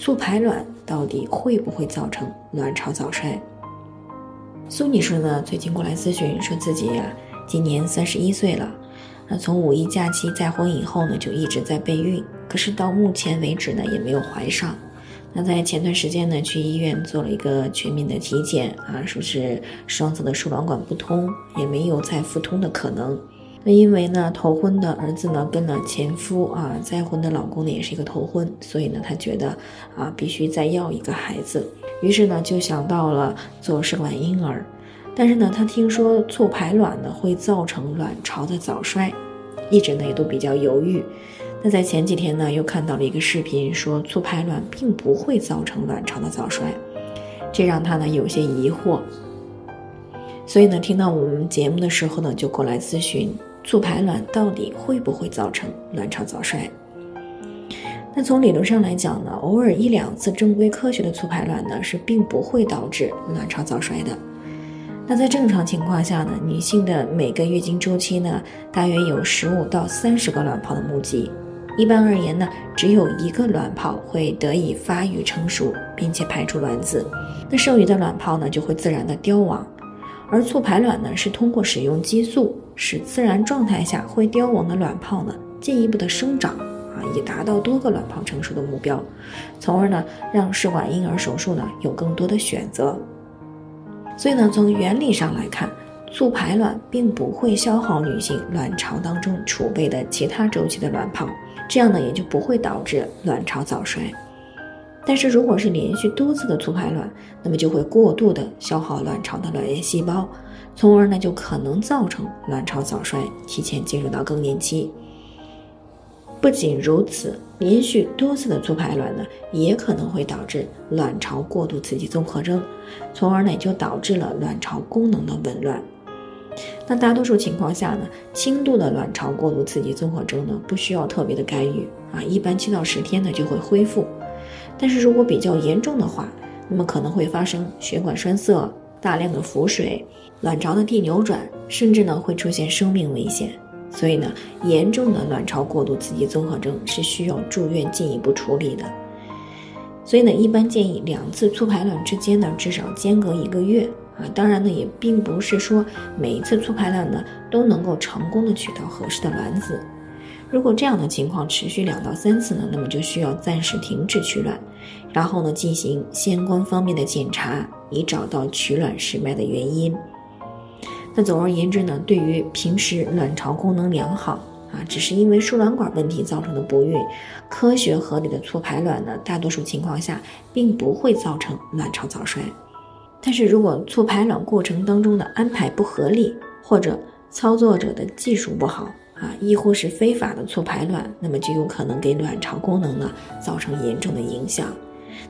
促排卵到底会不会造成卵巢早衰？苏女士呢，最近过来咨询，说自己呀，今年三十一岁了。那从五一假期再婚以后呢，就一直在备孕，可是到目前为止呢，也没有怀上。那在前段时间呢，去医院做了一个全面的体检啊，说是双侧的输卵管不通，也没有再复通的可能。那因为呢，头婚的儿子呢跟了前夫啊，再婚的老公呢也是一个头婚，所以呢，她觉得啊，必须再要一个孩子，于是呢，就想到了做试管婴儿。但是呢，她听说促排卵呢会造成卵巢的早衰，一直呢也都比较犹豫。那在前几天呢，又看到了一个视频，说促排卵并不会造成卵巢的早衰，这让她呢有些疑惑。所以呢，听到我们节目的时候呢，就过来咨询促排卵到底会不会造成卵巢早衰。那从理论上来讲呢，偶尔一两次正规科学的促排卵呢，是并不会导致卵巢早衰的。那在正常情况下呢，女性的每个月经周期呢，大约有十五到三十个卵泡的目击。一般而言呢，只有一个卵泡会得以发育成熟，并且排出卵子，那剩余的卵泡呢，就会自然的凋亡。而促排卵呢，是通过使用激素，使自然状态下会凋亡的卵泡呢，进一步的生长啊，以达到多个卵泡成熟的目标，从而呢，让试管婴儿手术呢，有更多的选择。所以呢，从原理上来看，促排卵并不会消耗女性卵巢当中储备的其他周期的卵泡，这样呢也就不会导致卵巢早衰。但是如果是连续多次的促排卵，那么就会过度的消耗卵巢的卵液细胞，从而呢就可能造成卵巢早衰，提前进入到更年期。不仅如此，连续多次的促排卵呢，也可能会导致卵巢过度刺激综合征，从而呢就导致了卵巢功能的紊乱。那大多数情况下呢，轻度的卵巢过度刺激综合征呢，不需要特别的干预啊，一般七到十天呢就会恢复。但是如果比较严重的话，那么可能会发生血管栓塞、大量的腹水、卵巢的蒂扭转，甚至呢会出现生命危险。所以呢，严重的卵巢过度刺激综合征是需要住院进一步处理的。所以呢，一般建议两次促排卵之间呢，至少间隔一个月啊。当然呢，也并不是说每一次促排卵呢都能够成功的取到合适的卵子。如果这样的情况持续两到三次呢，那么就需要暂时停止取卵，然后呢进行相关方面的检查，以找到取卵失败的原因。那总而言之呢，对于平时卵巢功能良好啊，只是因为输卵管问题造成的不孕，科学合理的促排卵呢，大多数情况下并不会造成卵巢早衰。但是如果促排卵过程当中的安排不合理，或者操作者的技术不好啊，亦或是非法的促排卵，那么就有可能给卵巢功能呢造成严重的影响。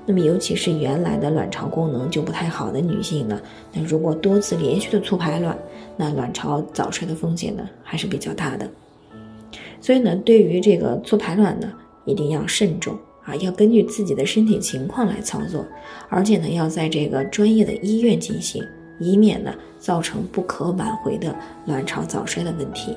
那么，尤其是原来的卵巢功能就不太好的女性呢，那如果多次连续的促排卵，那卵巢早衰的风险呢还是比较大的。所以呢，对于这个促排卵呢，一定要慎重啊，要根据自己的身体情况来操作，而且呢，要在这个专业的医院进行，以免呢造成不可挽回的卵巢早衰的问题。